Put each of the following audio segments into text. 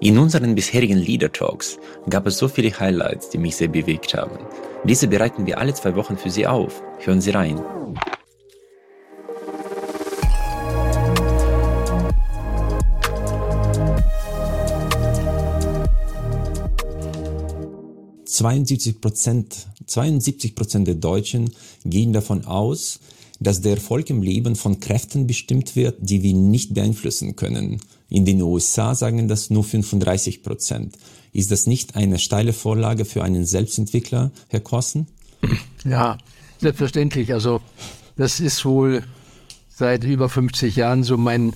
In unseren bisherigen Leader Talks gab es so viele Highlights, die mich sehr bewegt haben. Diese bereiten wir alle zwei Wochen für Sie auf. Hören Sie rein. »72 Prozent 72 Prozent der Deutschen gehen davon aus, dass der Erfolg im Leben von Kräften bestimmt wird, die wir nicht beeinflussen können. In den USA sagen das nur 35 Prozent. Ist das nicht eine steile Vorlage für einen Selbstentwickler, Herr Kossen? Ja, selbstverständlich. Also das ist wohl seit über 50 Jahren so mein,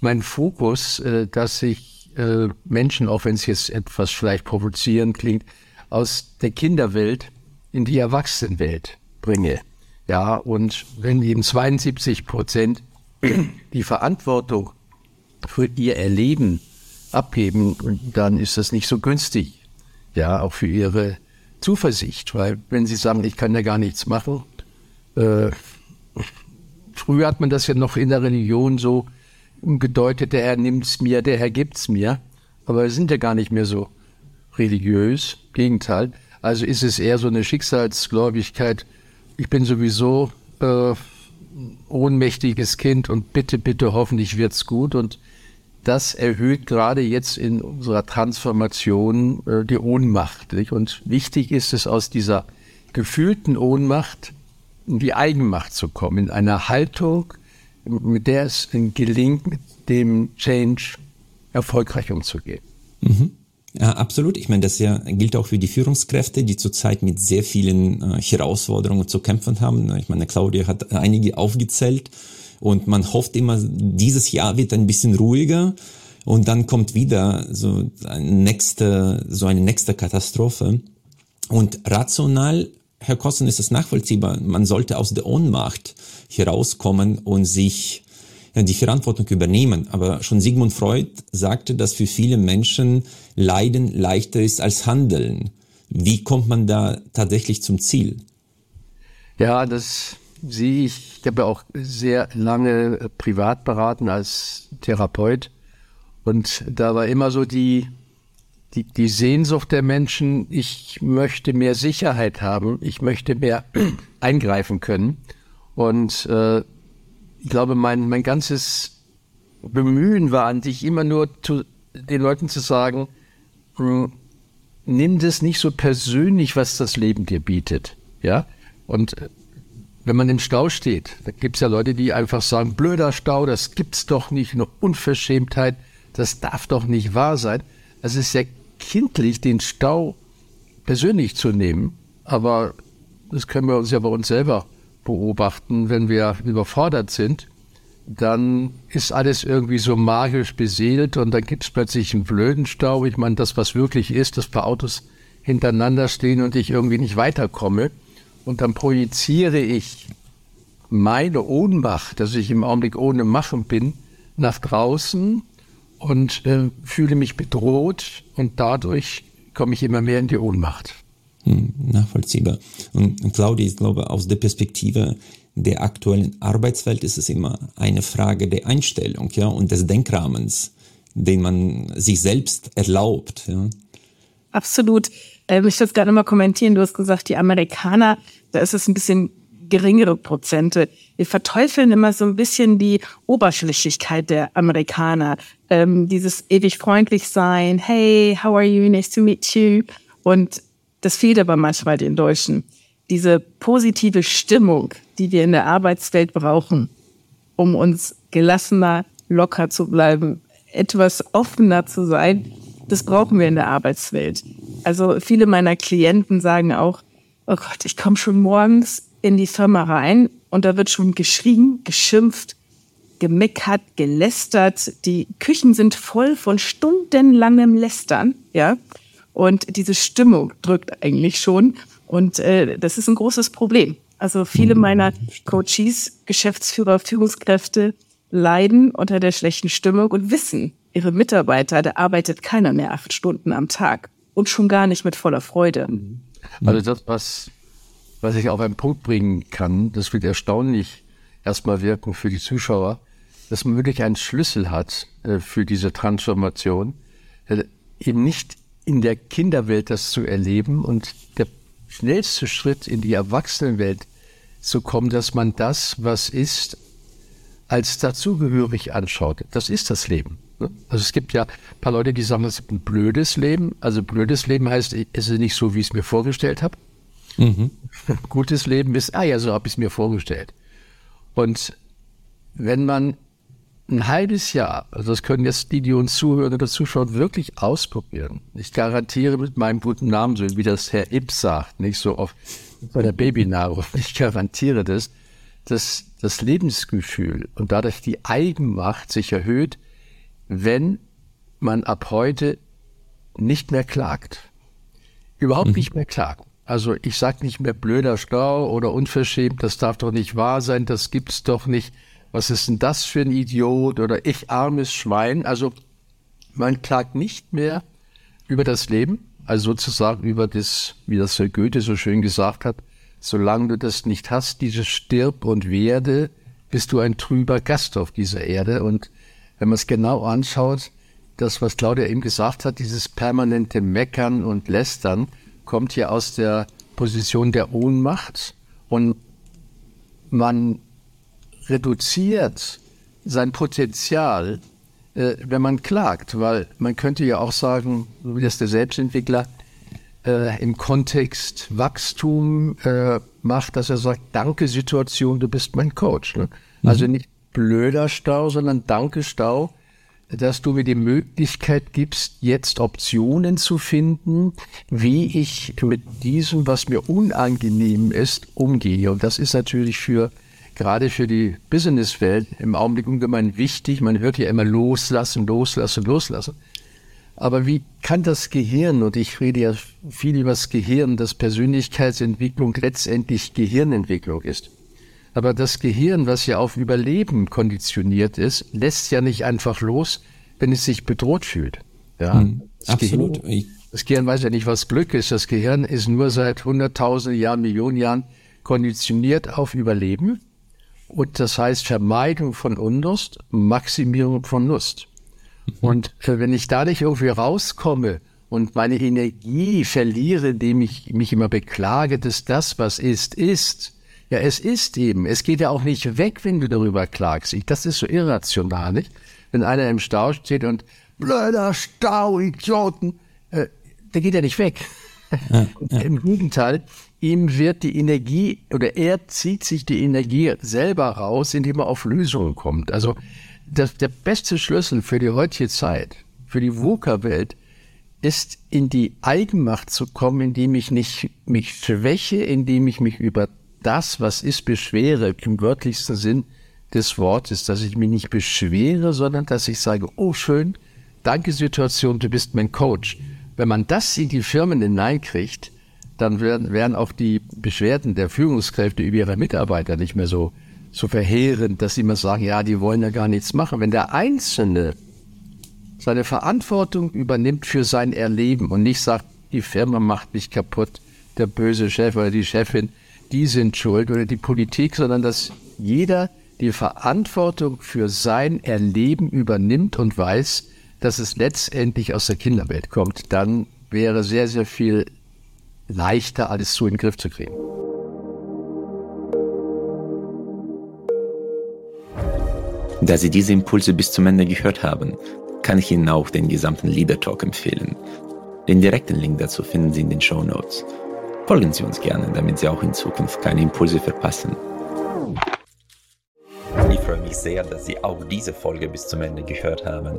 mein Fokus, äh, dass ich äh, Menschen, auch wenn es jetzt etwas vielleicht provozierend klingt, aus der Kinderwelt in die Erwachsenenwelt bringe. Ja, und wenn eben 72 Prozent die Verantwortung für ihr Erleben abgeben, dann ist das nicht so günstig. Ja, auch für ihre Zuversicht, weil wenn sie sagen, ich kann ja gar nichts machen, äh, früher hat man das ja noch in der Religion so gedeutet, der Herr nimmt's mir, der Herr gibt's mir, aber wir sind ja gar nicht mehr so religiös, Gegenteil. Also ist es eher so eine Schicksalsgläubigkeit, ich bin sowieso äh, ohnmächtiges Kind und bitte, bitte, hoffentlich wird's gut. Und das erhöht gerade jetzt in unserer Transformation äh, die Ohnmacht. Nicht? Und wichtig ist es, aus dieser gefühlten Ohnmacht in die Eigenmacht zu kommen, in einer Haltung, mit der es gelingt, mit dem Change erfolgreich umzugehen. Mhm. Ja, absolut. Ich meine, das ja gilt auch für die Führungskräfte, die zurzeit mit sehr vielen äh, Herausforderungen zu kämpfen haben. Ich meine, Claudia hat einige aufgezählt und man hofft immer, dieses Jahr wird ein bisschen ruhiger und dann kommt wieder so eine nächste, so eine nächste Katastrophe. Und rational, Herr Kossen, ist es nachvollziehbar. Man sollte aus der Ohnmacht herauskommen und sich die Verantwortung übernehmen. Aber schon Sigmund Freud sagte, dass für viele Menschen Leiden leichter ist als Handeln. Wie kommt man da tatsächlich zum Ziel? Ja, das sehe ich. Ich habe ja auch sehr lange privat beraten als Therapeut. Und da war immer so die, die, die Sehnsucht der Menschen, ich möchte mehr Sicherheit haben, ich möchte mehr eingreifen können. Und äh, ich glaube, mein, mein ganzes Bemühen war an dich immer nur zu, den Leuten zu sagen, hm, nimm das nicht so persönlich, was das Leben dir bietet. Ja? Und äh, wenn man im Stau steht, da gibt es ja Leute, die einfach sagen, blöder Stau, das gibt's doch nicht, eine Unverschämtheit, das darf doch nicht wahr sein. Es ist ja kindlich, den Stau persönlich zu nehmen, aber das können wir uns ja bei uns selber beobachten, wenn wir überfordert sind, dann ist alles irgendwie so magisch beseelt und dann gibt es plötzlich einen blöden Stau. Ich meine, das, was wirklich ist, dass paar Autos hintereinander stehen und ich irgendwie nicht weiterkomme. Und dann projiziere ich meine Ohnmacht, dass ich im Augenblick ohne Machen bin, nach draußen und äh, fühle mich bedroht und dadurch komme ich immer mehr in die Ohnmacht. Hm, nachvollziehbar. Und Claudia, ich glaube, aus der Perspektive der aktuellen Arbeitswelt ist es immer eine Frage der Einstellung, ja, und des Denkrahmens, den man sich selbst erlaubt, ja. Absolut. Ähm, ich würde gerade mal kommentieren. Du hast gesagt, die Amerikaner, da ist es ein bisschen geringere Prozente. Wir verteufeln immer so ein bisschen die Oberflächlichkeit der Amerikaner. Ähm, dieses ewig freundlich sein. Hey, how are you? Nice to meet you. Und das fehlt aber manchmal den Deutschen. Diese positive Stimmung, die wir in der Arbeitswelt brauchen, um uns gelassener, locker zu bleiben, etwas offener zu sein, das brauchen wir in der Arbeitswelt. Also viele meiner Klienten sagen auch, oh Gott, ich komme schon morgens in die Firma rein und da wird schon geschrien, geschimpft, gemeckert, gelästert. Die Küchen sind voll von stundenlangem Lästern, ja. Und diese Stimmung drückt eigentlich schon. Und äh, das ist ein großes Problem. Also viele mhm. meiner Coaches, Geschäftsführer, Führungskräfte leiden unter der schlechten Stimmung und wissen, ihre Mitarbeiter, da arbeitet keiner mehr acht Stunden am Tag und schon gar nicht mit voller Freude. Mhm. Also das, was, was ich auf einen Punkt bringen kann, das wird erstaunlich erstmal wirken für die Zuschauer, dass man wirklich einen Schlüssel hat äh, für diese Transformation äh, eben nicht in der Kinderwelt das zu erleben und der schnellste Schritt in die Erwachsenenwelt zu kommen, dass man das, was ist, als dazugehörig anschaut. Das ist das Leben. Ne? Also es gibt ja ein paar Leute, die sagen, es ist ein blödes Leben. Also blödes Leben heißt, es ist nicht so, wie ich es mir vorgestellt habe. Mhm. Gutes Leben ist, ah ja, so habe ich es mir vorgestellt. Und wenn man ein halbes Jahr, also das können jetzt die, die uns zuhören oder zuschauen, wirklich ausprobieren. Ich garantiere mit meinem guten Namen, so wie das Herr Ips sagt, nicht so oft bei der Babynahrung, ich garantiere das, dass das Lebensgefühl und dadurch die Eigenmacht sich erhöht, wenn man ab heute nicht mehr klagt. Überhaupt mhm. nicht mehr klagen. Also ich sage nicht mehr blöder Stau oder unverschämt, das darf doch nicht wahr sein, das gibt's doch nicht. Was ist denn das für ein Idiot oder ich armes Schwein? Also man klagt nicht mehr über das Leben, also sozusagen über das, wie das Herr Goethe so schön gesagt hat, solange du das nicht hast, dieses Stirb und Werde, bist du ein trüber Gast auf dieser Erde. Und wenn man es genau anschaut, das, was Claudia eben gesagt hat, dieses permanente Meckern und Lästern, kommt hier aus der Position der Ohnmacht und man reduziert sein Potenzial, äh, wenn man klagt, weil man könnte ja auch sagen, so wie das der Selbstentwickler äh, im Kontext Wachstum äh, macht, dass er sagt, danke Situation, du bist mein Coach. Ne? Mhm. Also nicht blöder Stau, sondern danke Stau, dass du mir die Möglichkeit gibst, jetzt Optionen zu finden, wie ich mit diesem, was mir unangenehm ist, umgehe. Und das ist natürlich für gerade für die Businesswelt im Augenblick ungemein wichtig. Man hört ja immer loslassen, loslassen, loslassen. Aber wie kann das Gehirn, und ich rede ja viel über das Gehirn, dass Persönlichkeitsentwicklung letztendlich Gehirnentwicklung ist. Aber das Gehirn, was ja auf Überleben konditioniert ist, lässt ja nicht einfach los, wenn es sich bedroht fühlt. Ja, hm, absolut. Gehirn, das Gehirn weiß ja nicht, was Glück ist. Das Gehirn ist nur seit hunderttausenden Jahren, Millionen Jahren konditioniert auf Überleben. Und das heißt Vermeidung von Unlust, Maximierung von Lust. Und äh, wenn ich dadurch irgendwie rauskomme und meine Energie verliere, indem ich mich immer beklage, dass das, was ist, ist, ja, es ist eben. Es geht ja auch nicht weg, wenn du darüber klagst. Ich, das ist so irrational, nicht? Wenn einer im Stau steht und blöder Stau, Idioten, äh, der geht ja nicht weg. Ja, ja. Im Gegenteil, ihm wird die Energie oder er zieht sich die Energie selber raus, indem er auf Lösungen kommt. Also das, der beste Schlüssel für die heutige Zeit, für die VUCA-Welt, ist in die Eigenmacht zu kommen, indem ich nicht mich schwäche, indem ich mich über das, was ist, beschwere, im wörtlichsten Sinn des Wortes, dass ich mich nicht beschwere, sondern dass ich sage, oh schön, danke Situation, du bist mein Coach. Wenn man das in die Firmen hineinkriegt, dann werden, werden auch die Beschwerden der Führungskräfte über ihre Mitarbeiter nicht mehr so, so verheerend, dass sie immer sagen, ja, die wollen ja gar nichts machen. Wenn der Einzelne seine Verantwortung übernimmt für sein Erleben und nicht sagt, die Firma macht mich kaputt, der böse Chef oder die Chefin, die sind schuld oder die Politik, sondern dass jeder die Verantwortung für sein Erleben übernimmt und weiß, dass es letztendlich aus der Kinderwelt kommt, dann wäre sehr, sehr viel leichter, alles so in den Griff zu kriegen. Da Sie diese Impulse bis zum Ende gehört haben, kann ich Ihnen auch den gesamten Leader Talk empfehlen. Den direkten Link dazu finden Sie in den Show Notes. Folgen Sie uns gerne, damit Sie auch in Zukunft keine Impulse verpassen. Ich freue mich sehr, dass Sie auch diese Folge bis zum Ende gehört haben.